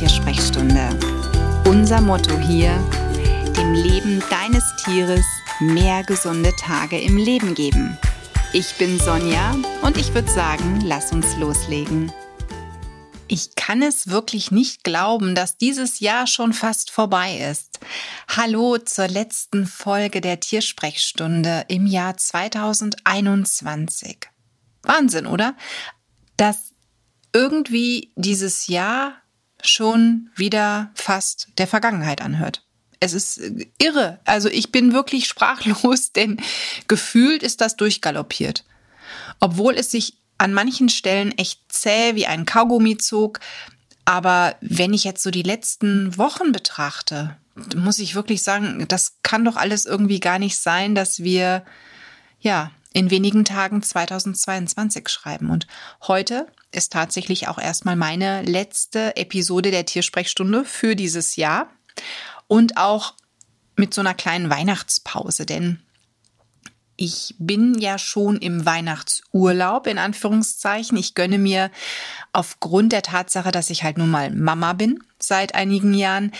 Tiersprechstunde. Unser Motto hier, dem Leben deines Tieres mehr gesunde Tage im Leben geben. Ich bin Sonja und ich würde sagen, lass uns loslegen. Ich kann es wirklich nicht glauben, dass dieses Jahr schon fast vorbei ist. Hallo zur letzten Folge der Tiersprechstunde im Jahr 2021. Wahnsinn, oder? Dass irgendwie dieses Jahr schon wieder fast der Vergangenheit anhört. Es ist irre. Also ich bin wirklich sprachlos, denn gefühlt ist das durchgaloppiert. Obwohl es sich an manchen Stellen echt zäh wie ein Kaugummi zog. Aber wenn ich jetzt so die letzten Wochen betrachte, muss ich wirklich sagen, das kann doch alles irgendwie gar nicht sein, dass wir, ja, in wenigen Tagen 2022 schreiben. Und heute ist tatsächlich auch erstmal meine letzte Episode der Tiersprechstunde für dieses Jahr und auch mit so einer kleinen Weihnachtspause, denn ich bin ja schon im Weihnachtsurlaub in Anführungszeichen. Ich gönne mir aufgrund der Tatsache, dass ich halt nun mal Mama bin seit einigen Jahren,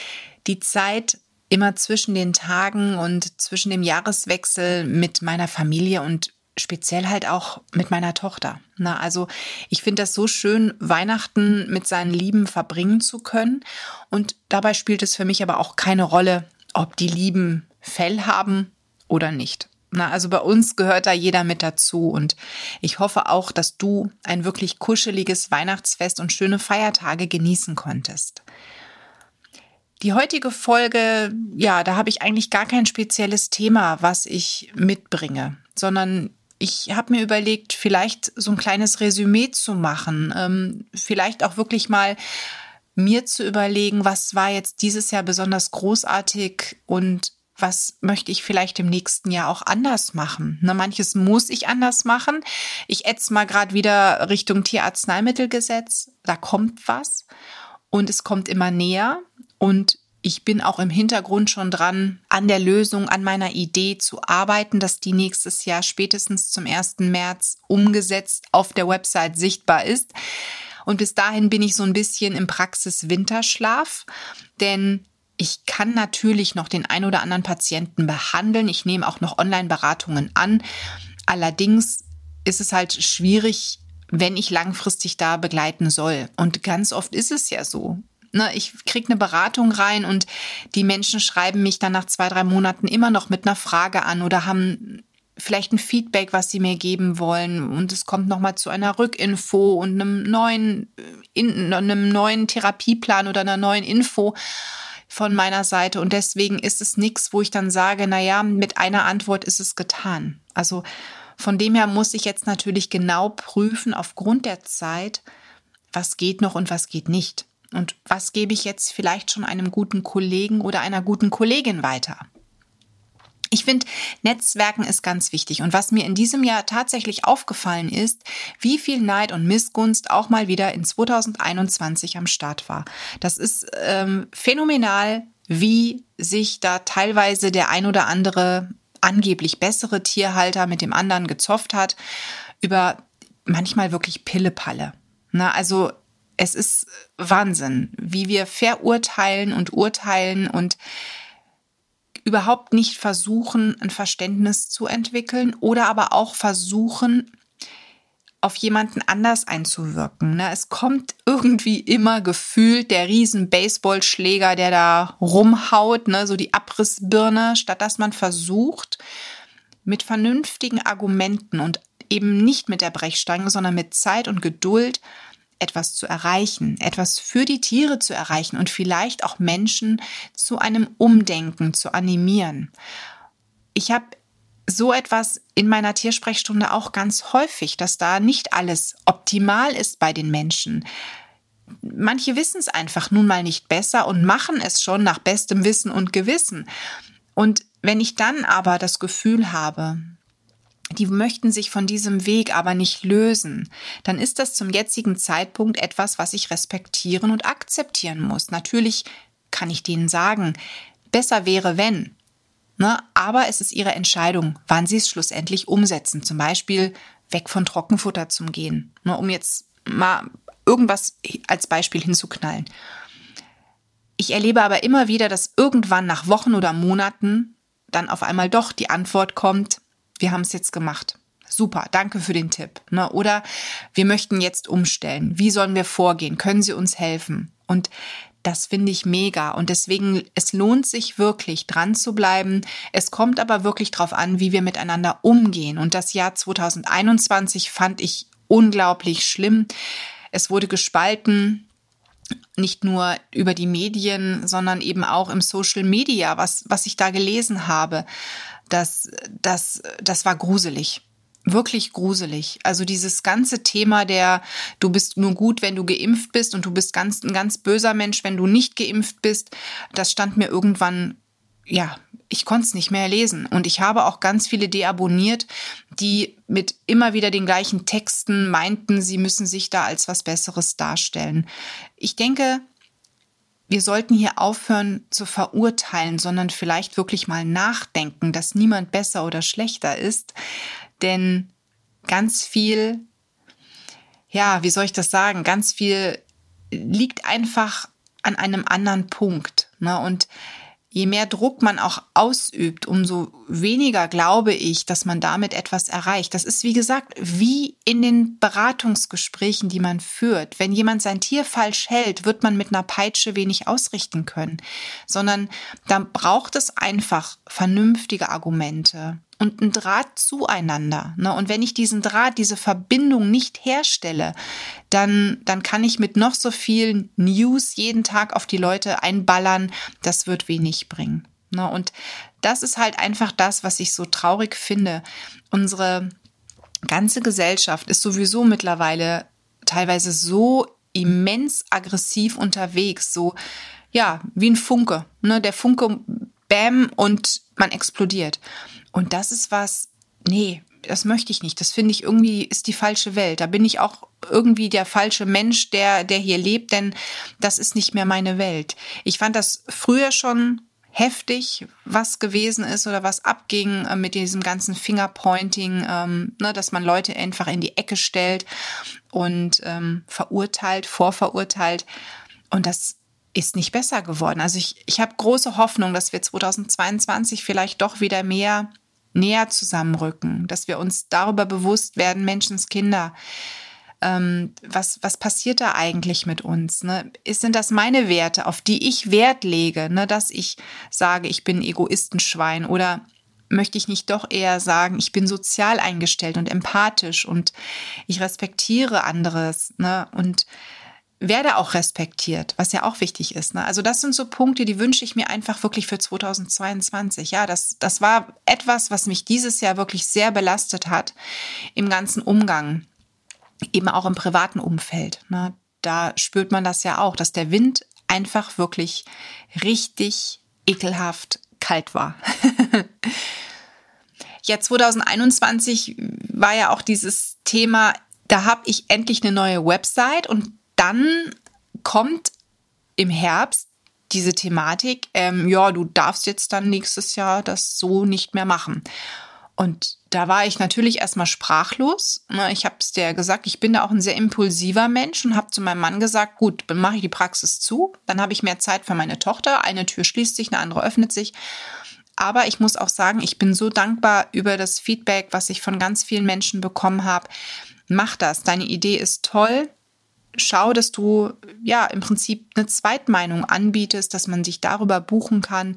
die Zeit immer zwischen den Tagen und zwischen dem Jahreswechsel mit meiner Familie und speziell halt auch mit meiner Tochter. Na, also ich finde das so schön, Weihnachten mit seinen Lieben verbringen zu können. Und dabei spielt es für mich aber auch keine Rolle, ob die Lieben Fell haben oder nicht. Na, also bei uns gehört da jeder mit dazu und ich hoffe auch, dass du ein wirklich kuscheliges Weihnachtsfest und schöne Feiertage genießen konntest. Die heutige Folge, ja, da habe ich eigentlich gar kein spezielles Thema, was ich mitbringe, sondern ich habe mir überlegt, vielleicht so ein kleines Resümee zu machen, ähm, vielleicht auch wirklich mal mir zu überlegen, was war jetzt dieses Jahr besonders großartig und was möchte ich vielleicht im nächsten Jahr auch anders machen. Ne, manches muss ich anders machen. Ich ätze mal gerade wieder Richtung Tierarzneimittelgesetz. Da kommt was und es kommt immer näher und ich bin auch im Hintergrund schon dran, an der Lösung, an meiner Idee zu arbeiten, dass die nächstes Jahr spätestens zum 1. März umgesetzt auf der Website sichtbar ist. Und bis dahin bin ich so ein bisschen im Praxis-Winterschlaf, denn ich kann natürlich noch den ein oder anderen Patienten behandeln. Ich nehme auch noch Online-Beratungen an. Allerdings ist es halt schwierig, wenn ich langfristig da begleiten soll. Und ganz oft ist es ja so ne, ich kriege eine Beratung rein und die Menschen schreiben mich dann nach zwei, drei Monaten immer noch mit einer Frage an oder haben vielleicht ein Feedback, was sie mir geben wollen und es kommt nochmal zu einer Rückinfo und einem neuen, in, einem neuen Therapieplan oder einer neuen Info von meiner Seite und deswegen ist es nichts, wo ich dann sage, na ja, mit einer Antwort ist es getan. Also von dem her muss ich jetzt natürlich genau prüfen aufgrund der Zeit, was geht noch und was geht nicht. Und was gebe ich jetzt vielleicht schon einem guten Kollegen oder einer guten Kollegin weiter? Ich finde, Netzwerken ist ganz wichtig. Und was mir in diesem Jahr tatsächlich aufgefallen ist, wie viel Neid und Missgunst auch mal wieder in 2021 am Start war. Das ist ähm, phänomenal, wie sich da teilweise der ein oder andere angeblich bessere Tierhalter mit dem anderen gezofft hat über manchmal wirklich Pillepalle. Na, also es ist Wahnsinn, wie wir verurteilen und urteilen und überhaupt nicht versuchen, ein Verständnis zu entwickeln oder aber auch versuchen, auf jemanden anders einzuwirken. Ne? Es kommt irgendwie immer gefühlt der riesen Baseballschläger, der da rumhaut, ne? so die Abrissbirne, statt dass man versucht, mit vernünftigen Argumenten und eben nicht mit der Brechstange, sondern mit Zeit und Geduld etwas zu erreichen, etwas für die Tiere zu erreichen und vielleicht auch Menschen zu einem Umdenken zu animieren. Ich habe so etwas in meiner Tiersprechstunde auch ganz häufig, dass da nicht alles optimal ist bei den Menschen. Manche wissen es einfach nun mal nicht besser und machen es schon nach bestem Wissen und Gewissen. Und wenn ich dann aber das Gefühl habe, die möchten sich von diesem Weg aber nicht lösen, dann ist das zum jetzigen Zeitpunkt etwas, was ich respektieren und akzeptieren muss. Natürlich kann ich denen sagen, besser wäre, wenn. Ne? Aber es ist ihre Entscheidung, wann sie es schlussendlich umsetzen. Zum Beispiel weg von Trockenfutter zum Gehen, ne? um jetzt mal irgendwas als Beispiel hinzuknallen. Ich erlebe aber immer wieder, dass irgendwann nach Wochen oder Monaten dann auf einmal doch die Antwort kommt, wir haben es jetzt gemacht. Super, danke für den Tipp. Ne? Oder wir möchten jetzt umstellen. Wie sollen wir vorgehen? Können Sie uns helfen? Und das finde ich mega. Und deswegen, es lohnt sich wirklich dran zu bleiben. Es kommt aber wirklich darauf an, wie wir miteinander umgehen. Und das Jahr 2021 fand ich unglaublich schlimm. Es wurde gespalten nicht nur über die Medien, sondern eben auch im Social Media, was, was ich da gelesen habe. Das, das, das war gruselig. Wirklich gruselig. Also dieses ganze Thema der, du bist nur gut, wenn du geimpft bist und du bist ganz, ein ganz böser Mensch, wenn du nicht geimpft bist, das stand mir irgendwann ja, ich konnte es nicht mehr lesen. Und ich habe auch ganz viele deabonniert, die mit immer wieder den gleichen Texten meinten, sie müssen sich da als was Besseres darstellen. Ich denke, wir sollten hier aufhören zu verurteilen, sondern vielleicht wirklich mal nachdenken, dass niemand besser oder schlechter ist. Denn ganz viel, ja, wie soll ich das sagen, ganz viel liegt einfach an einem anderen Punkt. Ne? Und je mehr Druck man auch ausübt, umso weniger glaube ich, dass man damit etwas erreicht. Das ist, wie gesagt, wie in den Beratungsgesprächen, die man führt. Wenn jemand sein Tier falsch hält, wird man mit einer Peitsche wenig ausrichten können, sondern da braucht es einfach vernünftige Argumente und ein Draht zueinander. Ne? Und wenn ich diesen Draht, diese Verbindung nicht herstelle, dann, dann kann ich mit noch so vielen News jeden Tag auf die Leute einballern. Das wird wenig bringen. Ne? Und das ist halt einfach das, was ich so traurig finde. Unsere ganze Gesellschaft ist sowieso mittlerweile teilweise so immens aggressiv unterwegs, so ja, wie ein Funke. Ne? Der Funke, bam, und man explodiert. Und das ist was, nee, das möchte ich nicht. Das finde ich irgendwie ist die falsche Welt. Da bin ich auch irgendwie der falsche Mensch, der, der hier lebt, denn das ist nicht mehr meine Welt. Ich fand das früher schon heftig, was gewesen ist oder was abging äh, mit diesem ganzen Fingerpointing, ähm, ne, dass man Leute einfach in die Ecke stellt und ähm, verurteilt, vorverurteilt. Und das ist nicht besser geworden. Also ich, ich habe große Hoffnung, dass wir 2022 vielleicht doch wieder mehr näher zusammenrücken, dass wir uns darüber bewusst werden, Menschenskinder, ähm, was, was passiert da eigentlich mit uns? Ne? Sind das meine Werte, auf die ich Wert lege, ne? dass ich sage, ich bin Egoistenschwein oder möchte ich nicht doch eher sagen, ich bin sozial eingestellt und empathisch und ich respektiere anderes ne? und werde auch respektiert, was ja auch wichtig ist. Ne? Also das sind so Punkte, die wünsche ich mir einfach wirklich für 2022. Ja, das, das war etwas, was mich dieses Jahr wirklich sehr belastet hat im ganzen Umgang, eben auch im privaten Umfeld. Ne? Da spürt man das ja auch, dass der Wind einfach wirklich richtig ekelhaft kalt war. ja, 2021 war ja auch dieses Thema, da habe ich endlich eine neue Website und dann kommt im Herbst diese Thematik, ähm, ja, du darfst jetzt dann nächstes Jahr das so nicht mehr machen. Und da war ich natürlich erstmal sprachlos. Ne, ich habe es dir gesagt, ich bin da auch ein sehr impulsiver Mensch und habe zu meinem Mann gesagt, gut, dann mache ich die Praxis zu, dann habe ich mehr Zeit für meine Tochter. Eine Tür schließt sich, eine andere öffnet sich. Aber ich muss auch sagen, ich bin so dankbar über das Feedback, was ich von ganz vielen Menschen bekommen habe. Mach das, deine Idee ist toll schau, dass du ja im Prinzip eine Zweitmeinung anbietest, dass man sich darüber buchen kann.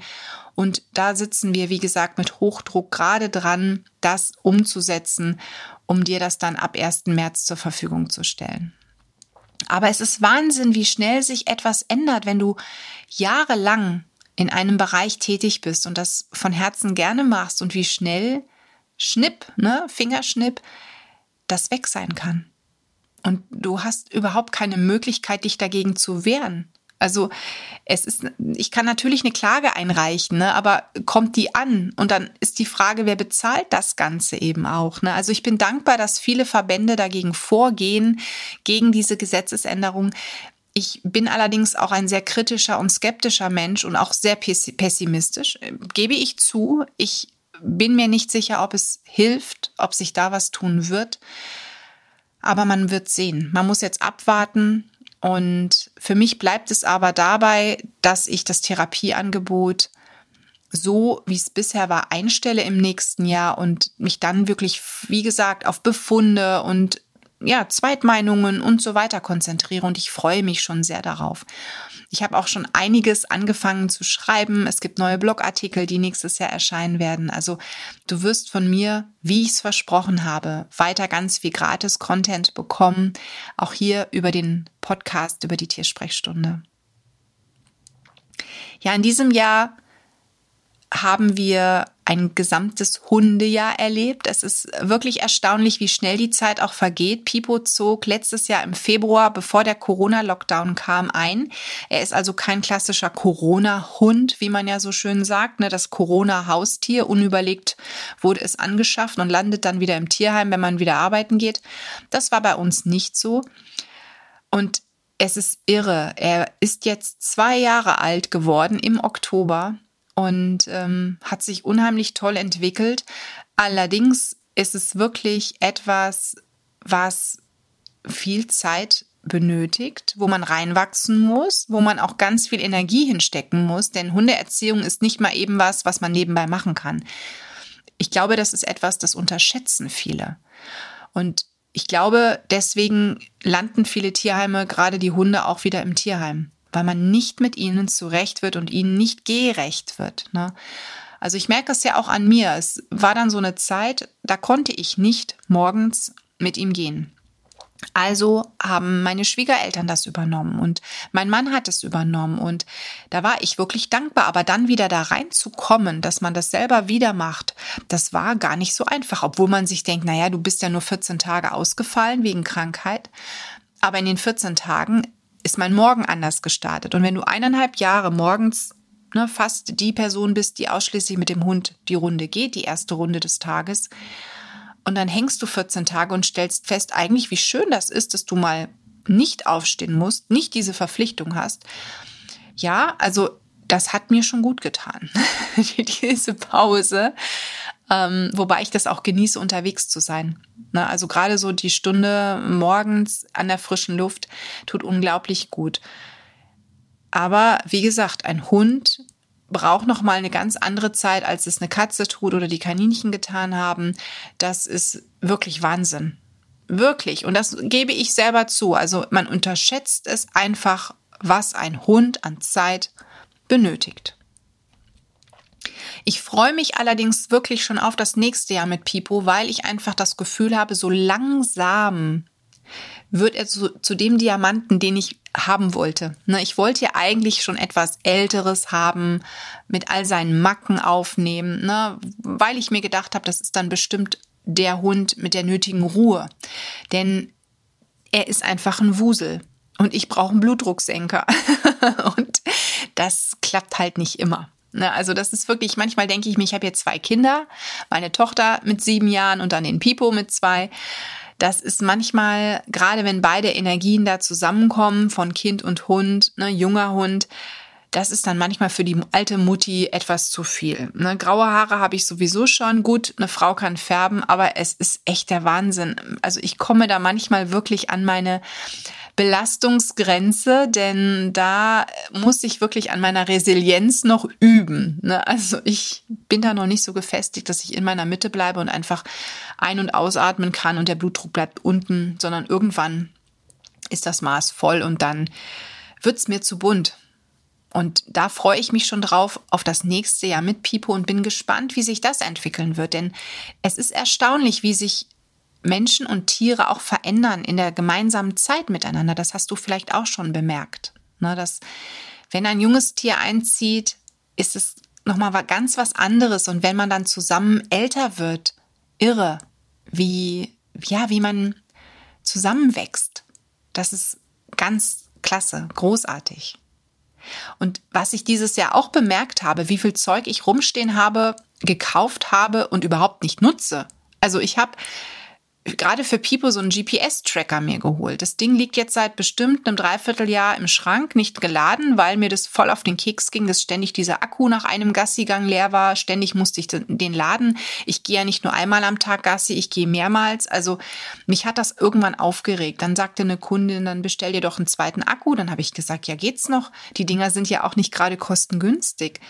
Und da sitzen wir, wie gesagt, mit Hochdruck gerade dran, das umzusetzen, um dir das dann ab 1. März zur Verfügung zu stellen. Aber es ist Wahnsinn, wie schnell sich etwas ändert, wenn du jahrelang in einem Bereich tätig bist und das von Herzen gerne machst und wie schnell Schnipp, ne, Fingerschnipp, das weg sein kann. Und du hast überhaupt keine Möglichkeit, dich dagegen zu wehren. Also es ist, ich kann natürlich eine Klage einreichen, ne, aber kommt die an? Und dann ist die Frage, wer bezahlt das Ganze eben auch? Ne? Also ich bin dankbar, dass viele Verbände dagegen vorgehen, gegen diese Gesetzesänderung. Ich bin allerdings auch ein sehr kritischer und skeptischer Mensch und auch sehr pessimistisch, gebe ich zu. Ich bin mir nicht sicher, ob es hilft, ob sich da was tun wird. Aber man wird sehen. Man muss jetzt abwarten Und für mich bleibt es aber dabei, dass ich das Therapieangebot so, wie es bisher war, einstelle im nächsten Jahr und mich dann wirklich, wie gesagt, auf Befunde und ja, Zweitmeinungen und so weiter konzentriere und ich freue mich schon sehr darauf. Ich habe auch schon einiges angefangen zu schreiben. Es gibt neue Blogartikel, die nächstes Jahr erscheinen werden. Also du wirst von mir, wie ich es versprochen habe, weiter ganz viel gratis Content bekommen. Auch hier über den Podcast, über die Tiersprechstunde. Ja, in diesem Jahr haben wir ein gesamtes Hundejahr erlebt. Es ist wirklich erstaunlich, wie schnell die Zeit auch vergeht. Pipo zog letztes Jahr im Februar, bevor der Corona-Lockdown kam, ein. Er ist also kein klassischer Corona-Hund, wie man ja so schön sagt, ne? das Corona-Haustier. Unüberlegt wurde es angeschafft und landet dann wieder im Tierheim, wenn man wieder arbeiten geht. Das war bei uns nicht so. Und es ist irre. Er ist jetzt zwei Jahre alt geworden im Oktober und ähm, hat sich unheimlich toll entwickelt. Allerdings ist es wirklich etwas, was viel Zeit benötigt, wo man reinwachsen muss, wo man auch ganz viel Energie hinstecken muss, denn Hundeerziehung ist nicht mal eben was, was man nebenbei machen kann. Ich glaube, das ist etwas, das unterschätzen viele. Und ich glaube, deswegen landen viele Tierheime, gerade die Hunde, auch wieder im Tierheim weil man nicht mit ihnen zurecht wird und ihnen nicht gerecht wird. Ne? Also ich merke es ja auch an mir. Es war dann so eine Zeit, da konnte ich nicht morgens mit ihm gehen. Also haben meine Schwiegereltern das übernommen und mein Mann hat es übernommen und da war ich wirklich dankbar. Aber dann wieder da reinzukommen, dass man das selber wieder macht, das war gar nicht so einfach, obwohl man sich denkt, naja, du bist ja nur 14 Tage ausgefallen wegen Krankheit. Aber in den 14 Tagen ist mein Morgen anders gestartet. Und wenn du eineinhalb Jahre morgens ne, fast die Person bist, die ausschließlich mit dem Hund die Runde geht, die erste Runde des Tages, und dann hängst du 14 Tage und stellst fest, eigentlich wie schön das ist, dass du mal nicht aufstehen musst, nicht diese Verpflichtung hast. Ja, also das hat mir schon gut getan, diese Pause ähm, wobei ich das auch genieße, unterwegs zu sein. Ne? Also gerade so die Stunde morgens an der frischen Luft tut unglaublich gut. Aber wie gesagt, ein Hund braucht noch mal eine ganz andere Zeit, als es eine Katze tut oder die Kaninchen getan haben. Das ist wirklich Wahnsinn. Wirklich. Und das gebe ich selber zu. Also man unterschätzt es einfach, was ein Hund an Zeit benötigt. Ich freue mich allerdings wirklich schon auf das nächste Jahr mit Pipo, weil ich einfach das Gefühl habe, so langsam wird er zu, zu dem Diamanten, den ich haben wollte. Ne, ich wollte ja eigentlich schon etwas Älteres haben, mit all seinen Macken aufnehmen, ne, weil ich mir gedacht habe, das ist dann bestimmt der Hund mit der nötigen Ruhe. Denn er ist einfach ein Wusel und ich brauche einen Blutdrucksenker. und das klappt halt nicht immer. Ne, also das ist wirklich, manchmal denke ich mir, ich habe jetzt zwei Kinder, meine Tochter mit sieben Jahren und dann den Pipo mit zwei. Das ist manchmal, gerade wenn beide Energien da zusammenkommen, von Kind und Hund, ne, junger Hund, das ist dann manchmal für die alte Mutti etwas zu viel. Ne, graue Haare habe ich sowieso schon. Gut, eine Frau kann färben, aber es ist echt der Wahnsinn. Also ich komme da manchmal wirklich an meine Belastungsgrenze, denn da muss ich wirklich an meiner Resilienz noch üben. Ne? Also ich bin da noch nicht so gefestigt, dass ich in meiner Mitte bleibe und einfach ein- und ausatmen kann und der Blutdruck bleibt unten, sondern irgendwann ist das Maß voll und dann wird's mir zu bunt. Und da freue ich mich schon drauf auf das nächste Jahr mit Pipo und bin gespannt, wie sich das entwickeln wird. Denn es ist erstaunlich, wie sich Menschen und Tiere auch verändern in der gemeinsamen Zeit miteinander. Das hast du vielleicht auch schon bemerkt. Ne, dass wenn ein junges Tier einzieht, ist es nochmal ganz was anderes. Und wenn man dann zusammen älter wird, irre, wie, ja, wie man zusammenwächst. Das ist ganz klasse, großartig. Und was ich dieses Jahr auch bemerkt habe, wie viel Zeug ich rumstehen habe, gekauft habe und überhaupt nicht nutze. Also ich habe gerade für Pipo so einen GPS-Tracker mir geholt. Das Ding liegt jetzt seit bestimmt einem Dreivierteljahr im Schrank, nicht geladen, weil mir das voll auf den Keks ging, dass ständig dieser Akku nach einem Gassigang leer war. Ständig musste ich den laden. Ich gehe ja nicht nur einmal am Tag Gassi, ich gehe mehrmals. Also mich hat das irgendwann aufgeregt. Dann sagte eine Kundin, dann bestell dir doch einen zweiten Akku. Dann habe ich gesagt, ja geht's noch. Die Dinger sind ja auch nicht gerade kostengünstig.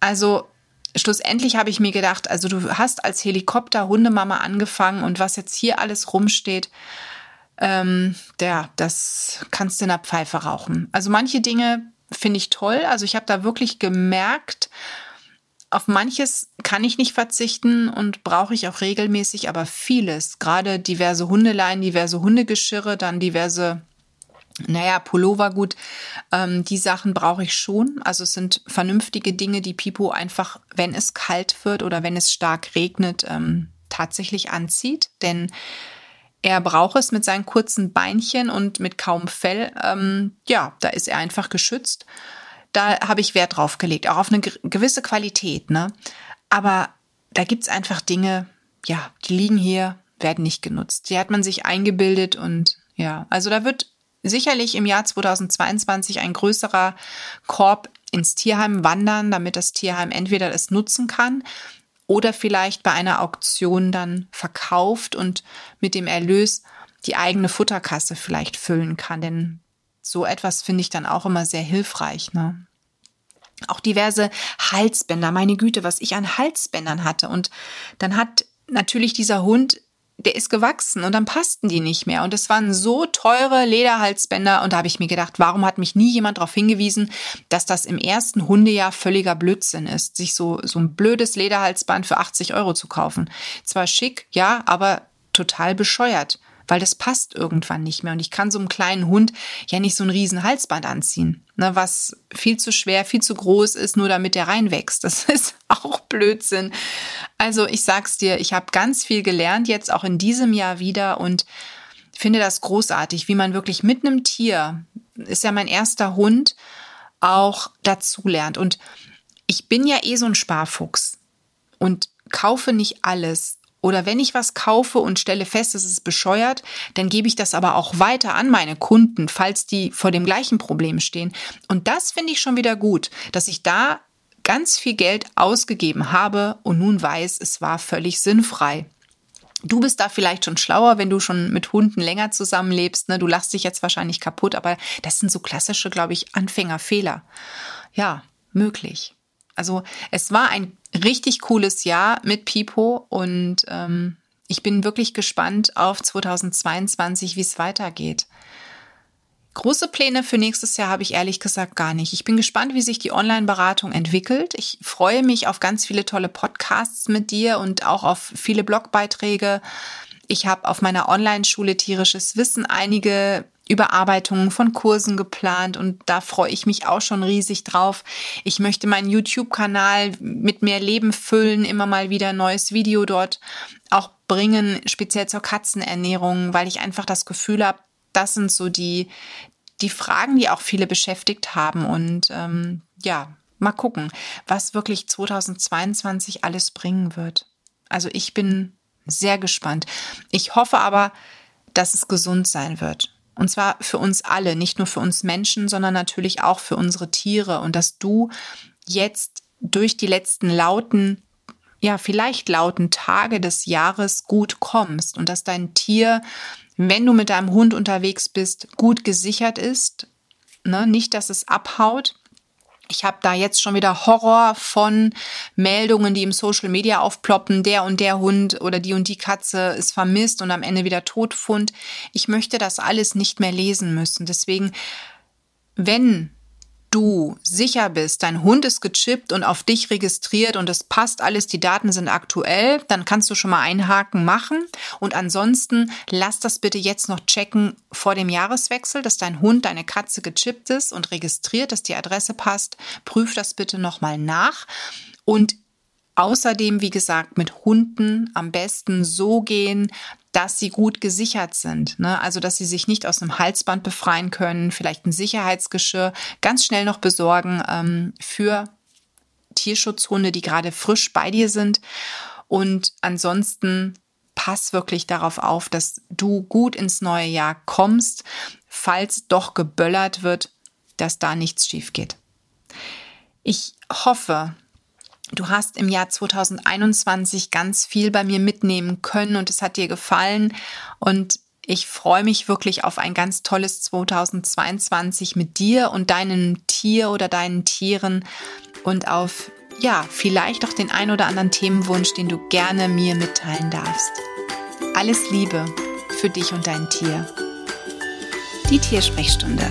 Also schlussendlich habe ich mir gedacht, also du hast als Helikopter-Hundemama angefangen und was jetzt hier alles rumsteht, ähm, der, das kannst du in der Pfeife rauchen. Also manche Dinge finde ich toll. Also ich habe da wirklich gemerkt, auf manches kann ich nicht verzichten und brauche ich auch regelmäßig, aber vieles, gerade diverse Hundeleien, diverse Hundegeschirre, dann diverse naja, Pullover gut, ähm, die Sachen brauche ich schon. Also es sind vernünftige Dinge, die Pipo einfach, wenn es kalt wird oder wenn es stark regnet, ähm, tatsächlich anzieht. Denn er braucht es mit seinen kurzen Beinchen und mit kaum Fell. Ähm, ja, da ist er einfach geschützt. Da habe ich Wert drauf gelegt, auch auf eine gewisse Qualität. Ne? Aber da gibt's einfach Dinge, ja, die liegen hier, werden nicht genutzt. Die hat man sich eingebildet und ja, also da wird sicherlich im Jahr 2022 ein größerer Korb ins Tierheim wandern, damit das Tierheim entweder es nutzen kann oder vielleicht bei einer Auktion dann verkauft und mit dem Erlös die eigene Futterkasse vielleicht füllen kann. Denn so etwas finde ich dann auch immer sehr hilfreich. Ne? Auch diverse Halsbänder, meine Güte, was ich an Halsbändern hatte. Und dann hat natürlich dieser Hund der ist gewachsen und dann passten die nicht mehr. Und es waren so teure Lederhalsbänder. Und da habe ich mir gedacht, warum hat mich nie jemand darauf hingewiesen, dass das im ersten Hundejahr völliger Blödsinn ist, sich so, so ein blödes Lederhalsband für 80 Euro zu kaufen. Zwar schick, ja, aber total bescheuert weil das passt irgendwann nicht mehr. Und ich kann so einem kleinen Hund ja nicht so ein riesen Halsband anziehen, ne, was viel zu schwer, viel zu groß ist, nur damit der reinwächst. Das ist auch Blödsinn. Also ich sag's dir, ich habe ganz viel gelernt, jetzt auch in diesem Jahr wieder und finde das großartig, wie man wirklich mit einem Tier, ist ja mein erster Hund, auch dazu lernt. Und ich bin ja eh so ein Sparfuchs und kaufe nicht alles. Oder wenn ich was kaufe und stelle fest, es ist bescheuert, dann gebe ich das aber auch weiter an meine Kunden, falls die vor dem gleichen Problem stehen. Und das finde ich schon wieder gut, dass ich da ganz viel Geld ausgegeben habe und nun weiß, es war völlig sinnfrei. Du bist da vielleicht schon schlauer, wenn du schon mit Hunden länger zusammenlebst. Ne? Du lachst dich jetzt wahrscheinlich kaputt, aber das sind so klassische, glaube ich, Anfängerfehler. Ja, möglich. Also es war ein richtig cooles Jahr mit Pipo und ähm, ich bin wirklich gespannt auf 2022, wie es weitergeht. Große Pläne für nächstes Jahr habe ich ehrlich gesagt gar nicht. Ich bin gespannt, wie sich die Online-Beratung entwickelt. Ich freue mich auf ganz viele tolle Podcasts mit dir und auch auf viele Blogbeiträge. Ich habe auf meiner Online-Schule tierisches Wissen einige Überarbeitungen von Kursen geplant und da freue ich mich auch schon riesig drauf. Ich möchte meinen YouTube-Kanal mit mehr Leben füllen, immer mal wieder neues Video dort auch bringen, speziell zur Katzenernährung, weil ich einfach das Gefühl habe, das sind so die, die Fragen, die auch viele beschäftigt haben. Und ähm, ja, mal gucken, was wirklich 2022 alles bringen wird. Also ich bin sehr gespannt. Ich hoffe aber, dass es gesund sein wird. Und zwar für uns alle, nicht nur für uns Menschen, sondern natürlich auch für unsere Tiere. Und dass du jetzt durch die letzten lauten, ja, vielleicht lauten Tage des Jahres gut kommst und dass dein Tier, wenn du mit deinem Hund unterwegs bist, gut gesichert ist. Ne? Nicht, dass es abhaut, ich habe da jetzt schon wieder Horror von Meldungen, die im Social Media aufploppen, der und der Hund oder die und die Katze ist vermisst und am Ende wieder Todfund. Ich möchte das alles nicht mehr lesen müssen. Deswegen, wenn du sicher bist, dein Hund ist gechippt und auf dich registriert und es passt alles, die Daten sind aktuell, dann kannst du schon mal einhaken machen. Und ansonsten lass das bitte jetzt noch checken vor dem Jahreswechsel, dass dein Hund, deine Katze gechippt ist und registriert, dass die Adresse passt. Prüf das bitte nochmal nach. Und Außerdem, wie gesagt, mit Hunden am besten so gehen, dass sie gut gesichert sind. Ne? Also, dass sie sich nicht aus einem Halsband befreien können, vielleicht ein Sicherheitsgeschirr ganz schnell noch besorgen ähm, für Tierschutzhunde, die gerade frisch bei dir sind. Und ansonsten pass wirklich darauf auf, dass du gut ins neue Jahr kommst, falls doch geböllert wird, dass da nichts schief geht. Ich hoffe, du hast im Jahr 2021 ganz viel bei mir mitnehmen können und es hat dir gefallen und ich freue mich wirklich auf ein ganz tolles 2022 mit dir und deinem Tier oder deinen Tieren und auf, ja, vielleicht auch den ein oder anderen Themenwunsch, den du gerne mir mitteilen darfst. Alles Liebe für dich und dein Tier. Die Tiersprechstunde.